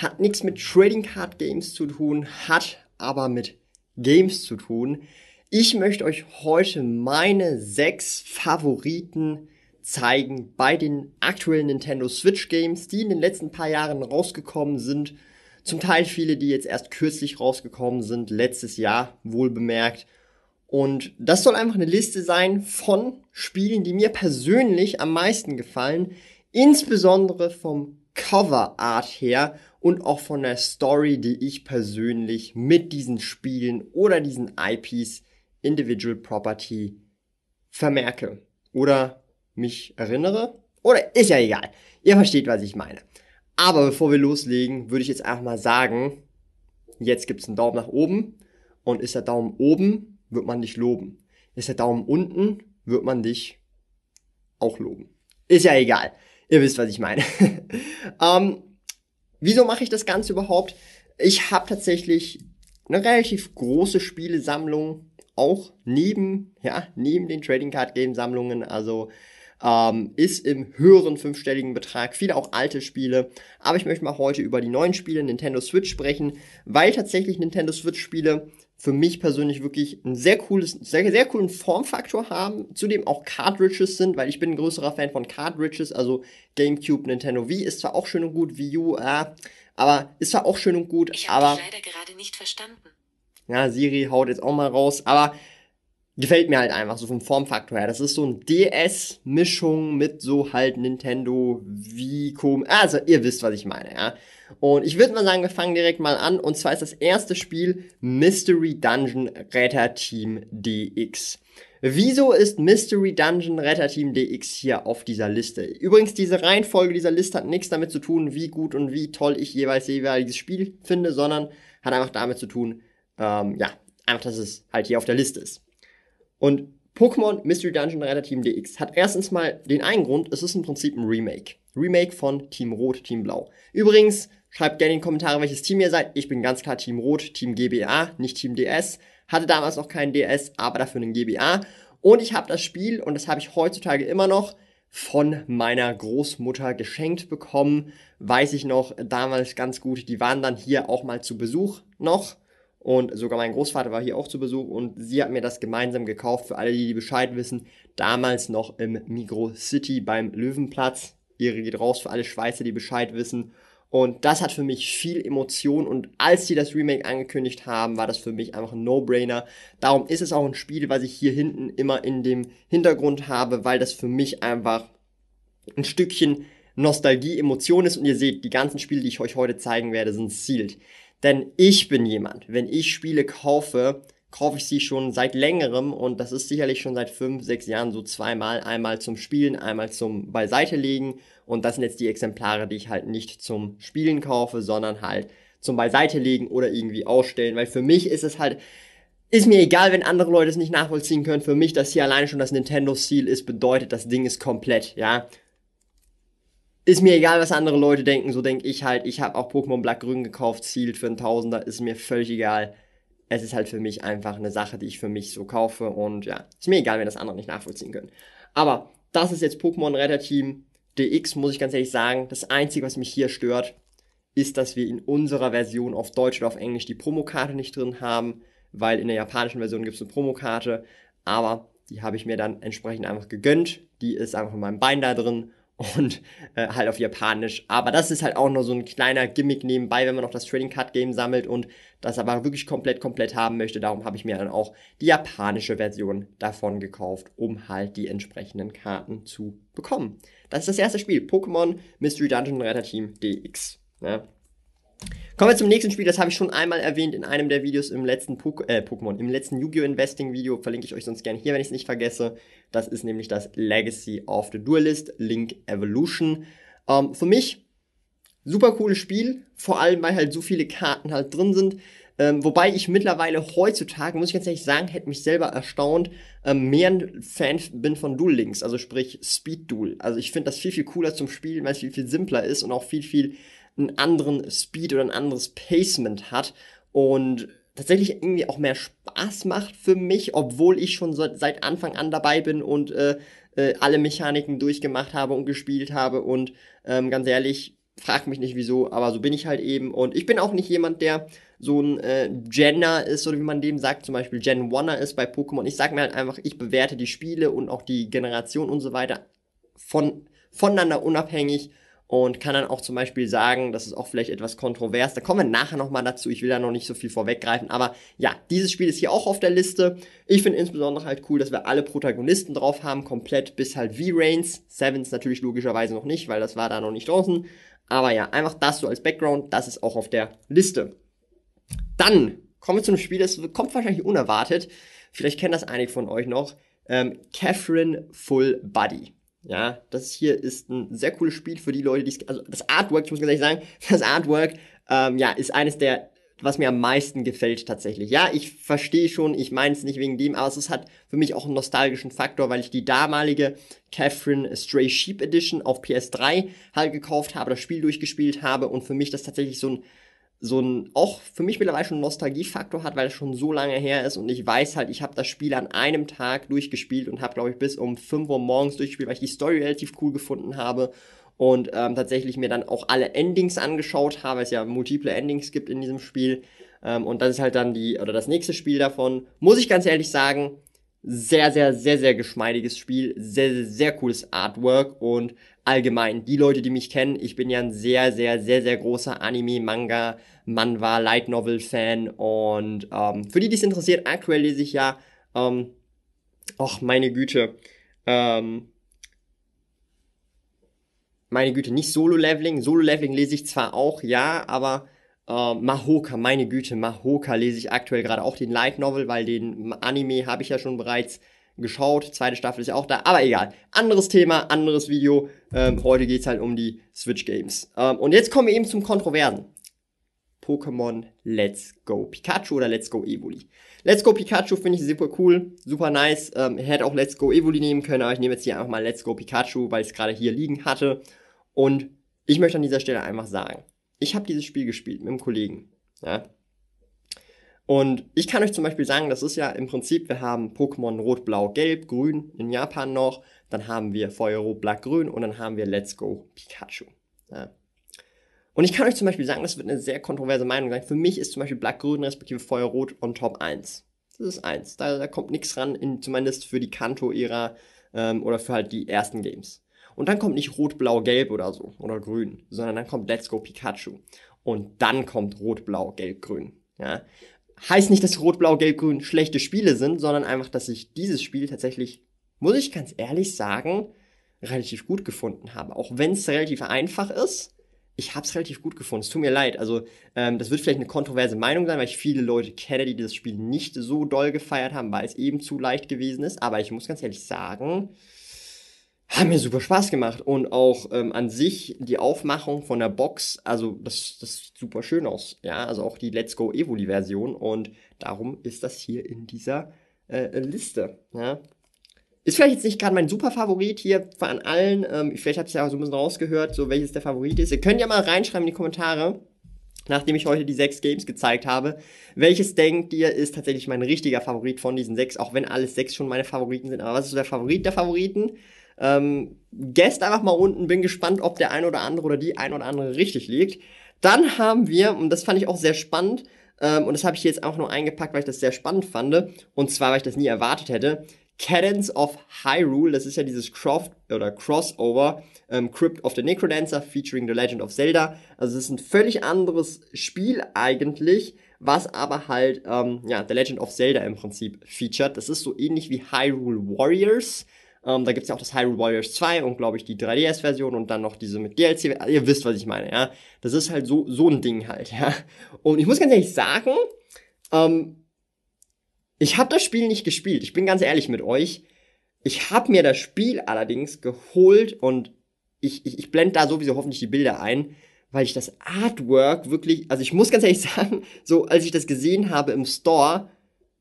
Hat nichts mit Trading Card Games zu tun, hat aber mit Games zu tun. Ich möchte euch heute meine sechs Favoriten zeigen bei den aktuellen Nintendo Switch Games, die in den letzten paar Jahren rausgekommen sind zum Teil viele, die jetzt erst kürzlich rausgekommen sind, letztes Jahr wohl bemerkt. Und das soll einfach eine Liste sein von Spielen, die mir persönlich am meisten gefallen, insbesondere vom Cover Art her und auch von der Story, die ich persönlich mit diesen Spielen oder diesen IPs Individual Property vermerke oder mich erinnere. Oder ist ja egal. Ihr versteht, was ich meine. Aber bevor wir loslegen, würde ich jetzt einfach mal sagen, jetzt gibt's einen Daumen nach oben und ist der Daumen oben, wird man dich loben. Ist der Daumen unten, wird man dich auch loben. Ist ja egal. Ihr wisst, was ich meine. ähm, wieso mache ich das Ganze überhaupt? Ich habe tatsächlich eine relativ große Spielesammlung, auch neben, ja, neben den Trading Card Game Sammlungen. Also ähm, ist im höheren fünfstelligen Betrag, viele auch alte Spiele. Aber ich möchte mal heute über die neuen Spiele Nintendo Switch sprechen, weil tatsächlich Nintendo Switch Spiele für mich persönlich wirklich ein sehr cooles, sehr, sehr coolen Formfaktor haben, zudem auch Cartridges sind, weil ich bin ein größerer Fan von Cartridges, also GameCube, Nintendo Wii ist zwar auch schön und gut, Wii U, äh, aber ist zwar auch schön und gut, ich aber... Ich leider gerade nicht verstanden. Ja, Siri haut jetzt auch mal raus, aber gefällt mir halt einfach so vom Formfaktor her. Das ist so ein DS-Mischung mit so halt Nintendo Vicom. Also ihr wisst, was ich meine, ja. Und ich würde mal sagen, wir fangen direkt mal an. Und zwar ist das erste Spiel Mystery Dungeon Retter Team DX. Wieso ist Mystery Dungeon Retter Team DX hier auf dieser Liste? Übrigens, diese Reihenfolge dieser Liste hat nichts damit zu tun, wie gut und wie toll ich jeweils jeweiliges Spiel finde, sondern hat einfach damit zu tun, ähm, ja, einfach, dass es halt hier auf der Liste ist. Und Pokémon Mystery Dungeon Retter Team DX hat erstens mal den einen Grund, es ist im Prinzip ein Remake. Remake von Team Rot, Team Blau. Übrigens, schreibt gerne in die Kommentare, welches Team ihr seid. Ich bin ganz klar Team Rot, Team GBA, nicht Team DS. Hatte damals noch keinen DS, aber dafür einen GBA. Und ich habe das Spiel, und das habe ich heutzutage immer noch, von meiner Großmutter geschenkt bekommen. Weiß ich noch damals ganz gut. Die waren dann hier auch mal zu Besuch noch. Und sogar mein Großvater war hier auch zu Besuch und sie hat mir das gemeinsam gekauft. Für alle, die Bescheid wissen, damals noch im Migro City beim Löwenplatz. Ihre geht raus für alle Schweizer, die Bescheid wissen. Und das hat für mich viel Emotion und als sie das Remake angekündigt haben, war das für mich einfach ein No-Brainer. Darum ist es auch ein Spiel, was ich hier hinten immer in dem Hintergrund habe, weil das für mich einfach ein Stückchen Nostalgie, Emotion ist und ihr seht, die ganzen Spiele, die ich euch heute zeigen werde, sind sealed. Denn ich bin jemand, wenn ich Spiele kaufe, kaufe ich sie schon seit längerem und das ist sicherlich schon seit fünf, sechs Jahren so zweimal, einmal zum Spielen, einmal zum Beiseite legen. Und das sind jetzt die Exemplare, die ich halt nicht zum Spielen kaufe, sondern halt zum Beiseite legen oder irgendwie ausstellen, weil für mich ist es halt, ist mir egal, wenn andere Leute es nicht nachvollziehen können, für mich, dass hier alleine schon das Nintendo Seal ist, bedeutet, das Ding ist komplett, ja ist mir egal, was andere Leute denken, so denke ich halt. Ich habe auch Pokémon Black Grün gekauft, Sealed für einen Tausender, ist mir völlig egal. Es ist halt für mich einfach eine Sache, die ich für mich so kaufe und ja, ist mir egal, wenn das andere nicht nachvollziehen können. Aber das ist jetzt Pokémon Retter Team DX, muss ich ganz ehrlich sagen. Das Einzige, was mich hier stört, ist, dass wir in unserer Version auf Deutsch oder auf Englisch die Promokarte nicht drin haben, weil in der japanischen Version gibt es eine Promokarte, aber die habe ich mir dann entsprechend einfach gegönnt. Die ist einfach in meinem Bein da drin und äh, halt auf Japanisch. Aber das ist halt auch nur so ein kleiner Gimmick nebenbei, wenn man noch das Trading Card Game sammelt und das aber wirklich komplett komplett haben möchte. Darum habe ich mir dann auch die japanische Version davon gekauft, um halt die entsprechenden Karten zu bekommen. Das ist das erste Spiel, Pokémon Mystery Dungeon Retter Team DX. Ne? Kommen wir zum nächsten Spiel, das habe ich schon einmal erwähnt in einem der Videos im letzten Pok äh, Pokémon, im letzten Yu-Gi-Oh! Investing Video, verlinke ich euch sonst gerne hier, wenn ich es nicht vergesse. Das ist nämlich das Legacy of the Duelist, Link Evolution. Ähm, für mich super cooles Spiel, vor allem weil halt so viele Karten halt drin sind. Ähm, wobei ich mittlerweile heutzutage, muss ich ganz ehrlich sagen, hätte mich selber erstaunt, ähm, mehr ein Fan bin von Dual Links, also sprich Speed Duel. Also ich finde das viel, viel cooler zum Spielen, weil es viel, viel simpler ist und auch viel, viel einen anderen Speed oder ein anderes Pacement hat und tatsächlich irgendwie auch mehr Spaß macht für mich, obwohl ich schon so, seit Anfang an dabei bin und äh, äh, alle Mechaniken durchgemacht habe und gespielt habe und ähm, ganz ehrlich, frag mich nicht wieso, aber so bin ich halt eben und ich bin auch nicht jemand, der so ein äh, Genner ist oder wie man dem sagt, zum Beispiel Gen Oneer ist bei Pokémon. Ich sag mir halt einfach, ich bewerte die Spiele und auch die Generation und so weiter von voneinander unabhängig und kann dann auch zum Beispiel sagen, das ist auch vielleicht etwas kontrovers, da kommen wir nachher nochmal dazu, ich will da noch nicht so viel vorweggreifen, aber ja, dieses Spiel ist hier auch auf der Liste. Ich finde insbesondere halt cool, dass wir alle Protagonisten drauf haben, komplett bis halt V-Rains, Sevens natürlich logischerweise noch nicht, weil das war da noch nicht draußen, aber ja, einfach das so als Background, das ist auch auf der Liste. Dann kommen wir zu einem Spiel, das kommt wahrscheinlich unerwartet, vielleicht kennen das einige von euch noch, ähm, Catherine Full Body. Ja, das hier ist ein sehr cooles Spiel für die Leute, die also das Artwork, ich muss ganz ehrlich sagen, das Artwork, ähm, ja, ist eines der, was mir am meisten gefällt tatsächlich. Ja, ich verstehe schon, ich meine es nicht wegen dem, aber es hat für mich auch einen nostalgischen Faktor, weil ich die damalige Catherine Stray Sheep Edition auf PS3 halt gekauft habe, das Spiel durchgespielt habe und für mich das tatsächlich so ein so ein, auch für mich mittlerweile schon Nostalgiefaktor hat, weil es schon so lange her ist und ich weiß halt, ich habe das Spiel an einem Tag durchgespielt und habe, glaube ich, bis um 5 Uhr morgens durchgespielt, weil ich die Story relativ cool gefunden habe und ähm, tatsächlich mir dann auch alle Endings angeschaut habe, weil es ja multiple Endings gibt in diesem Spiel. Ähm, und das ist halt dann die, oder das nächste Spiel davon, muss ich ganz ehrlich sagen, sehr, sehr, sehr, sehr geschmeidiges Spiel, sehr, sehr, sehr cooles Artwork und allgemein, die Leute, die mich kennen, ich bin ja ein sehr, sehr, sehr, sehr großer Anime, Manga, Manhwa, Light Novel Fan und ähm, für die, die es interessiert, aktuell lese ich ja, ähm, ach, meine Güte, ähm, meine Güte, nicht Solo-Leveling, Solo-Leveling lese ich zwar auch, ja, aber äh, Mahoka, meine Güte, Mahoka lese ich aktuell gerade auch den Light Novel, weil den Anime habe ich ja schon bereits geschaut. Zweite Staffel ist ja auch da, aber egal. Anderes Thema, anderes Video. Ähm, heute geht's halt um die Switch Games. Ähm, und jetzt kommen wir eben zum Kontroversen. Pokémon Let's Go Pikachu oder Let's Go Evoli. Let's Go Pikachu finde ich super cool, super nice. Ähm, hätte auch Let's Go Evoli nehmen können, aber ich nehme jetzt hier einfach mal Let's Go Pikachu, weil ich es gerade hier liegen hatte. Und ich möchte an dieser Stelle einfach sagen, ich habe dieses Spiel gespielt mit einem Kollegen. Ja, und ich kann euch zum Beispiel sagen, das ist ja im Prinzip, wir haben Pokémon Rot, Blau, Gelb, Grün in Japan noch, dann haben wir Feuerrot, Blatt, Grün und dann haben wir Let's Go Pikachu. Ja. Und ich kann euch zum Beispiel sagen, das wird eine sehr kontroverse Meinung sein. Für mich ist zum Beispiel Blatt, Grün respektive Feuerrot on Top 1. Das ist 1. Da, da kommt nichts ran, in, zumindest für die Kanto-Ära ähm, oder für halt die ersten Games. Und dann kommt nicht Rot, Blau, Gelb oder so oder Grün, sondern dann kommt Let's Go Pikachu. Und dann kommt Rot, Blau, Gelb, Grün. Ja, heißt nicht, dass Rot, Blau, Gelb, Grün schlechte Spiele sind, sondern einfach, dass ich dieses Spiel tatsächlich, muss ich ganz ehrlich sagen, relativ gut gefunden habe. Auch wenn es relativ einfach ist, ich habe es relativ gut gefunden. Es tut mir leid. Also, ähm, das wird vielleicht eine kontroverse Meinung sein, weil ich viele Leute kenne, die dieses Spiel nicht so doll gefeiert haben, weil es eben zu leicht gewesen ist. Aber ich muss ganz ehrlich sagen, hat mir super Spaß gemacht und auch ähm, an sich die Aufmachung von der Box, also das, das sieht super schön aus, ja, also auch die Let's Go Evoli Version und darum ist das hier in dieser äh, Liste, ja. Ist vielleicht jetzt nicht gerade mein super Favorit hier von allen, ähm, vielleicht habt ihr ja auch so ein bisschen rausgehört, so welches der Favorit ist. Ihr könnt ja mal reinschreiben in die Kommentare, nachdem ich heute die sechs Games gezeigt habe, welches denkt ihr ist tatsächlich mein richtiger Favorit von diesen sechs, auch wenn alles sechs schon meine Favoriten sind, aber was ist so der Favorit der Favoriten? Ähm, guest einfach mal unten, bin gespannt, ob der ein oder andere oder die ein oder andere richtig liegt. Dann haben wir, und das fand ich auch sehr spannend, ähm, und das habe ich jetzt auch nur eingepackt, weil ich das sehr spannend fand, und zwar, weil ich das nie erwartet hätte, Cadence of Hyrule, das ist ja dieses Croft oder Crossover, ähm, Crypt of the Necrodancer featuring The Legend of Zelda. Also es ist ein völlig anderes Spiel eigentlich, was aber halt ähm, ja The Legend of Zelda im Prinzip featured. Das ist so ähnlich wie Hyrule Warriors, ähm, da gibt's ja auch das Hyrule Warriors 2 und glaube ich die 3DS-Version und dann noch diese mit DLC. Ihr wisst, was ich meine, ja. Das ist halt so, so ein Ding halt, ja. Und ich muss ganz ehrlich sagen, ähm, ich habe das Spiel nicht gespielt. Ich bin ganz ehrlich mit euch. Ich habe mir das Spiel allerdings geholt und ich, ich, ich blende da sowieso hoffentlich die Bilder ein, weil ich das Artwork wirklich, also ich muss ganz ehrlich sagen, so als ich das gesehen habe im Store,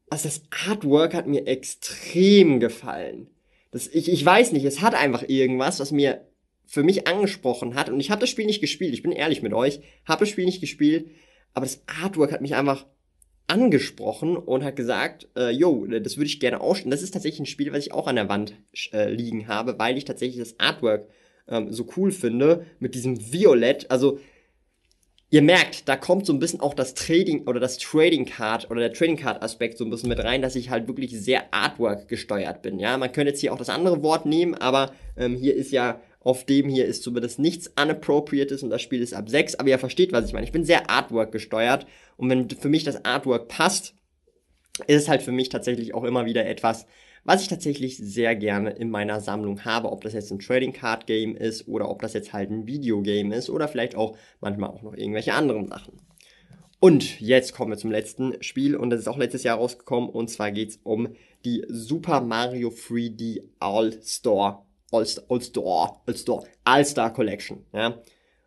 also das Artwork hat mir extrem gefallen. Das, ich, ich weiß nicht, es hat einfach irgendwas, was mir für mich angesprochen hat. Und ich habe das Spiel nicht gespielt, ich bin ehrlich mit euch, habe das Spiel nicht gespielt, aber das Artwork hat mich einfach angesprochen und hat gesagt, äh, yo, das würde ich gerne ausstellen. Das ist tatsächlich ein Spiel, was ich auch an der Wand äh, liegen habe, weil ich tatsächlich das Artwork ähm, so cool finde mit diesem Violett. Also ihr merkt, da kommt so ein bisschen auch das Trading oder das Trading Card oder der Trading Card Aspekt so ein bisschen mit rein, dass ich halt wirklich sehr Artwork gesteuert bin. Ja, man könnte jetzt hier auch das andere Wort nehmen, aber ähm, hier ist ja auf dem hier ist zumindest nichts unappropriates und das Spiel ist ab 6, aber ihr versteht, was ich meine. Ich bin sehr Artwork gesteuert und wenn für mich das Artwork passt, ist es halt für mich tatsächlich auch immer wieder etwas, was ich tatsächlich sehr gerne in meiner Sammlung habe, ob das jetzt ein Trading Card Game ist oder ob das jetzt halt ein Videogame ist oder vielleicht auch manchmal auch noch irgendwelche anderen Sachen. Und jetzt kommen wir zum letzten Spiel und das ist auch letztes Jahr rausgekommen und zwar geht's um die Super Mario 3D All Star All-Star, All-Star, All-Star, All-Star Collection, ja.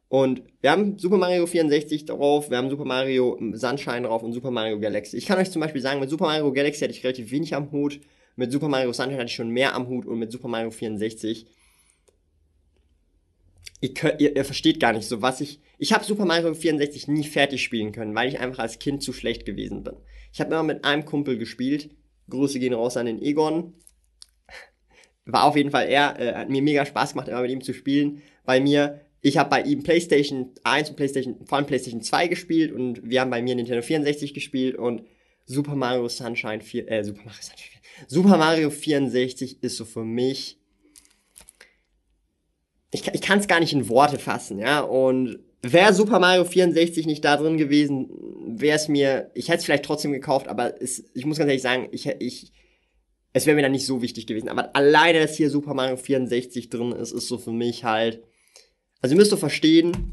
Und wir haben Super Mario 64 drauf, wir haben Super Mario Sunshine drauf und Super Mario Galaxy. Ich kann euch zum Beispiel sagen, mit Super Mario Galaxy hatte ich relativ wenig am Hut, mit Super Mario Sunshine hatte ich schon mehr am Hut und mit Super Mario 64 ihr, könnt, ihr, ihr versteht gar nicht so, was ich. Ich habe Super Mario 64 nie fertig spielen können, weil ich einfach als Kind zu schlecht gewesen bin. Ich habe immer mit einem Kumpel gespielt. Grüße gehen raus an den Egon war auf jeden Fall er, äh, hat mir mega Spaß gemacht, immer mit ihm zu spielen. Bei mir, ich habe bei ihm PlayStation 1 und PlayStation, vor allem PlayStation 2 gespielt und wir haben bei mir Nintendo 64 gespielt und Super Mario Sunshine 4, äh, Super Mario Sunshine 4, Super Mario 64 ist so für mich, ich, ich kann es gar nicht in Worte fassen, ja, und wäre Super Mario 64 nicht da drin gewesen, wäre es mir, ich hätte es vielleicht trotzdem gekauft, aber es, ich muss ganz ehrlich sagen, ich, ich, es wäre mir dann nicht so wichtig gewesen. Aber alleine, dass hier Super Mario 64 drin ist, ist so für mich halt. Also ihr müsst doch verstehen,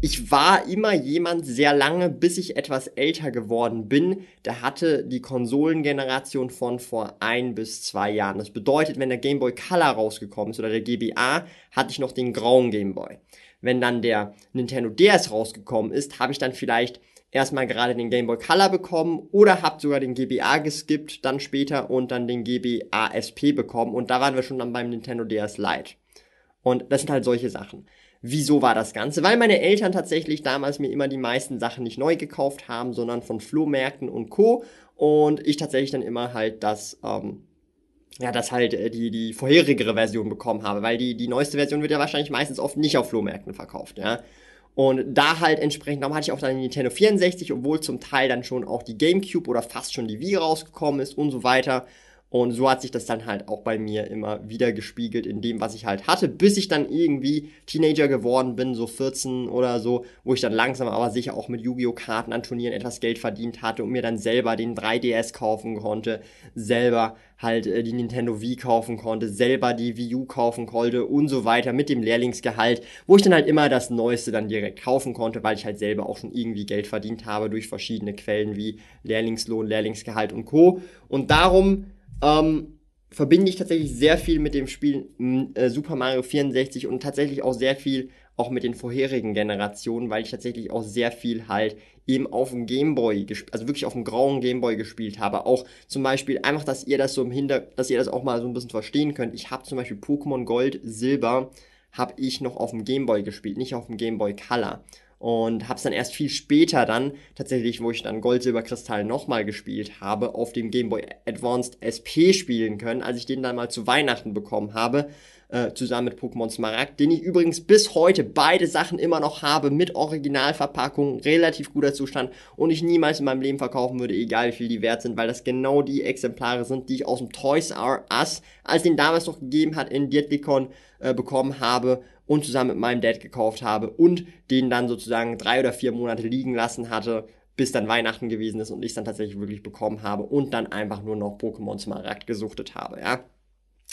ich war immer jemand sehr lange, bis ich etwas älter geworden bin. Der hatte die Konsolengeneration von vor ein bis zwei Jahren. Das bedeutet, wenn der Game Boy Color rausgekommen ist oder der GBA, hatte ich noch den grauen Game Boy. Wenn dann der Nintendo DS rausgekommen ist, habe ich dann vielleicht erstmal gerade den Game Boy Color bekommen oder habt sogar den GBA geskippt, dann später und dann den GBA SP bekommen und da waren wir schon dann beim Nintendo DS Lite. Und das sind halt solche Sachen. Wieso war das Ganze? Weil meine Eltern tatsächlich damals mir immer die meisten Sachen nicht neu gekauft haben, sondern von Flohmärkten und Co. Und ich tatsächlich dann immer halt das, ähm, ja, das halt äh, die, die vorherigere Version bekommen habe, weil die, die neueste Version wird ja wahrscheinlich meistens oft nicht auf Flohmärkten verkauft, ja. Und da halt entsprechend, darum hatte ich auch dann die Nintendo 64, obwohl zum Teil dann schon auch die GameCube oder fast schon die Wii rausgekommen ist und so weiter. Und so hat sich das dann halt auch bei mir immer wieder gespiegelt in dem, was ich halt hatte, bis ich dann irgendwie Teenager geworden bin, so 14 oder so, wo ich dann langsam aber sicher auch mit Yu-Gi-Oh! Karten an Turnieren etwas Geld verdient hatte und mir dann selber den 3DS kaufen konnte, selber halt äh, die Nintendo Wii kaufen konnte, selber die Wii U kaufen konnte und so weiter mit dem Lehrlingsgehalt, wo ich dann halt immer das Neueste dann direkt kaufen konnte, weil ich halt selber auch schon irgendwie Geld verdient habe durch verschiedene Quellen wie Lehrlingslohn, Lehrlingsgehalt und Co. Und darum ähm, verbinde ich tatsächlich sehr viel mit dem Spiel äh, Super Mario 64 und tatsächlich auch sehr viel auch mit den vorherigen Generationen, weil ich tatsächlich auch sehr viel halt eben auf dem Gameboy, also wirklich auf dem grauen Gameboy gespielt habe. Auch zum Beispiel einfach, dass ihr das so im Hinter, dass ihr das auch mal so ein bisschen verstehen könnt. Ich habe zum Beispiel Pokémon Gold, Silber, habe ich noch auf dem Gameboy gespielt, nicht auf dem Gameboy Color und habe es dann erst viel später dann tatsächlich, wo ich dann Gold, Silber, Kristall nochmal gespielt habe, auf dem Game Boy Advanced SP spielen können, als ich den dann mal zu Weihnachten bekommen habe, äh, zusammen mit Pokémon Smaragd, den ich übrigens bis heute beide Sachen immer noch habe, mit Originalverpackung, relativ guter Zustand und ich niemals in meinem Leben verkaufen würde, egal wie viel die wert sind, weil das genau die Exemplare sind, die ich aus dem Toys R Us, als den damals noch gegeben hat, in Dietikon äh, bekommen habe und zusammen mit meinem Dad gekauft habe und den dann sozusagen drei oder vier Monate liegen lassen hatte, bis dann Weihnachten gewesen ist und ich es dann tatsächlich wirklich bekommen habe und dann einfach nur noch Pokémon Smaragd gesuchtet habe, ja.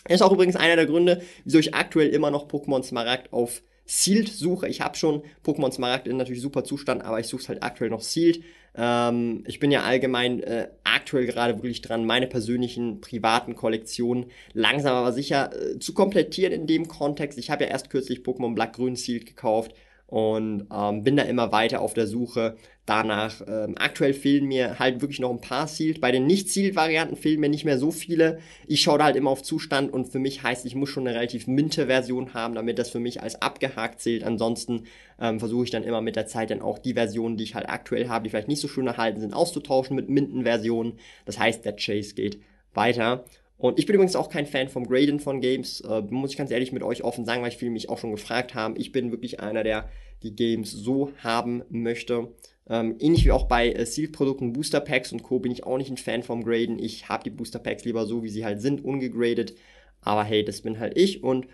Ist auch übrigens einer der Gründe, wieso ich aktuell immer noch Pokémon Smaragd auf Sealed suche. Ich habe schon Pokémon Smaragd in natürlich super Zustand, aber ich suche es halt aktuell noch Sealed. Ähm, ich bin ja allgemein äh, aktuell gerade wirklich dran, meine persönlichen privaten Kollektionen langsam aber sicher äh, zu komplettieren in dem Kontext. Ich habe ja erst kürzlich Pokémon Black Grün Sealed gekauft und ähm, bin da immer weiter auf der Suche danach. Ähm, aktuell fehlen mir halt wirklich noch ein paar Sealed. Bei den Nicht-Sealed-Varianten fehlen mir nicht mehr so viele. Ich schaue da halt immer auf Zustand und für mich heißt, ich muss schon eine relativ minte Version haben, damit das für mich als abgehakt zählt. Ansonsten ähm, versuche ich dann immer mit der Zeit dann auch die Versionen, die ich halt aktuell habe, die vielleicht nicht so schön erhalten sind, auszutauschen mit Minden-Versionen. Das heißt, der Chase geht weiter. Und ich bin übrigens auch kein Fan vom Graden von Games, äh, muss ich ganz ehrlich mit euch offen sagen, weil ich viele mich auch schon gefragt haben. Ich bin wirklich einer, der die Games so haben möchte. Ähm, ähnlich wie auch bei äh, Sealed-Produkten, Booster Packs und Co. bin ich auch nicht ein Fan vom Graden. Ich habe die Booster Packs lieber so, wie sie halt sind, ungegradet. Aber hey, das bin halt ich und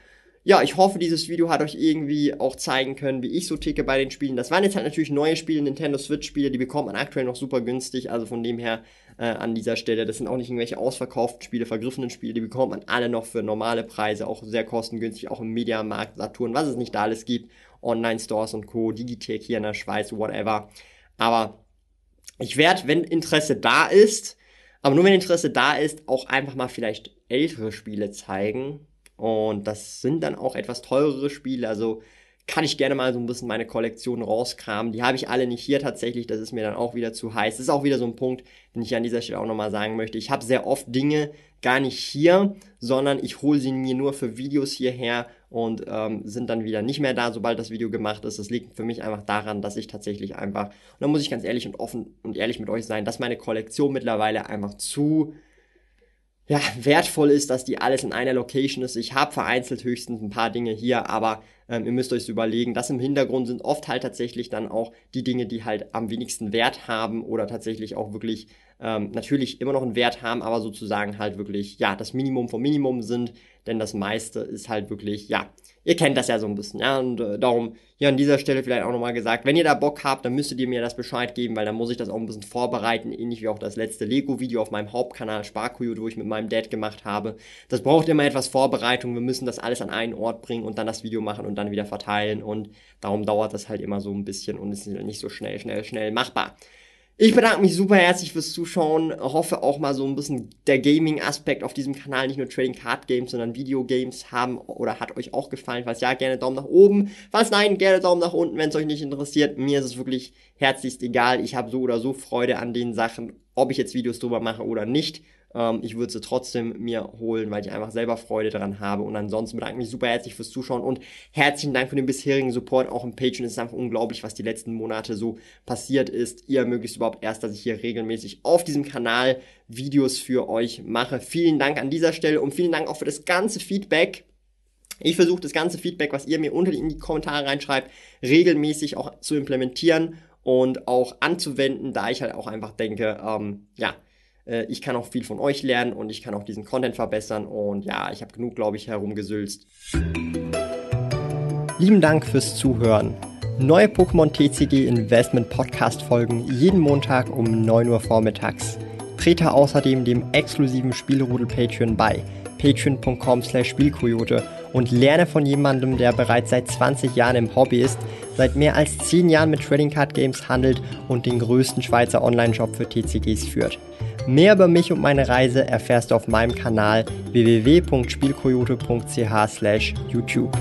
ja, ich hoffe, dieses Video hat euch irgendwie auch zeigen können, wie ich so ticke bei den Spielen. Das waren jetzt halt natürlich neue Spiele, Nintendo Switch-Spiele, die bekommt man aktuell noch super günstig. Also von dem her äh, an dieser Stelle, das sind auch nicht irgendwelche ausverkauften Spiele, vergriffenen Spiele, die bekommt man alle noch für normale Preise, auch sehr kostengünstig, auch im Mediamarkt, Saturn, was es nicht da alles gibt, Online-Stores und Co., Digitech hier in der Schweiz, whatever. Aber ich werde, wenn Interesse da ist, aber nur wenn Interesse da ist, auch einfach mal vielleicht ältere Spiele zeigen und das sind dann auch etwas teurere Spiele, also kann ich gerne mal so ein bisschen meine Kollektion rauskramen. Die habe ich alle nicht hier tatsächlich, das ist mir dann auch wieder zu heiß. Das ist auch wieder so ein Punkt, den ich an dieser Stelle auch nochmal sagen möchte. Ich habe sehr oft Dinge gar nicht hier, sondern ich hole sie mir nur für Videos hierher und ähm, sind dann wieder nicht mehr da, sobald das Video gemacht ist. Das liegt für mich einfach daran, dass ich tatsächlich einfach, und da muss ich ganz ehrlich und offen und ehrlich mit euch sein, dass meine Kollektion mittlerweile einfach zu ja, wertvoll ist, dass die alles in einer Location ist. Ich habe vereinzelt höchstens ein paar Dinge hier, aber ähm, ihr müsst euch überlegen, das im Hintergrund sind oft halt tatsächlich dann auch die Dinge, die halt am wenigsten Wert haben oder tatsächlich auch wirklich ähm, natürlich immer noch einen Wert haben, aber sozusagen halt wirklich, ja, das Minimum vom Minimum sind, denn das meiste ist halt wirklich, ja, ihr kennt das ja so ein bisschen, ja, und äh, darum hier an dieser Stelle vielleicht auch nochmal gesagt, wenn ihr da Bock habt, dann müsstet ihr mir das Bescheid geben, weil dann muss ich das auch ein bisschen vorbereiten, ähnlich wie auch das letzte Lego-Video auf meinem Hauptkanal Sparkoyote, wo ich mit meinem Dad gemacht habe. Das braucht immer etwas Vorbereitung, wir müssen das alles an einen Ort bringen und dann das Video machen und dann wieder verteilen und darum dauert das halt immer so ein bisschen und ist nicht so schnell, schnell, schnell machbar. Ich bedanke mich super herzlich fürs Zuschauen. Hoffe auch mal so ein bisschen der Gaming-Aspekt auf diesem Kanal, nicht nur Trading Card Games, sondern Videogames haben oder hat euch auch gefallen. Falls ja, gerne Daumen nach oben. Falls nein, gerne Daumen nach unten, wenn es euch nicht interessiert. Mir ist es wirklich herzlichst egal. Ich habe so oder so Freude an den Sachen, ob ich jetzt Videos drüber mache oder nicht. Ähm, ich würde sie trotzdem mir holen, weil ich einfach selber Freude daran habe. Und ansonsten bedanke ich mich super herzlich fürs Zuschauen und herzlichen Dank für den bisherigen Support. Auch im Patreon ist es einfach unglaublich, was die letzten Monate so passiert ist. Ihr ermöglicht überhaupt erst, dass ich hier regelmäßig auf diesem Kanal Videos für euch mache. Vielen Dank an dieser Stelle und vielen Dank auch für das ganze Feedback. Ich versuche das ganze Feedback, was ihr mir unter in die Kommentare reinschreibt, regelmäßig auch zu implementieren und auch anzuwenden, da ich halt auch einfach denke, ähm, ja, äh, ich kann auch viel von euch lernen und ich kann auch diesen Content verbessern und ja, ich habe genug, glaube ich, herumgesülzt. Lieben Dank fürs Zuhören. Neue Pokémon TCG Investment Podcast folgen jeden Montag um 9 Uhr vormittags. Trete außerdem dem exklusiven Spielrudel Patreon bei patreon.com slash Spielkoyote und lerne von jemandem, der bereits seit 20 Jahren im Hobby ist, seit mehr als 10 Jahren mit Trading Card Games handelt und den größten Schweizer Online-Shop für TCGs führt. Mehr über mich und meine Reise erfährst du auf meinem Kanal www.spielkoyote.ch/youtube.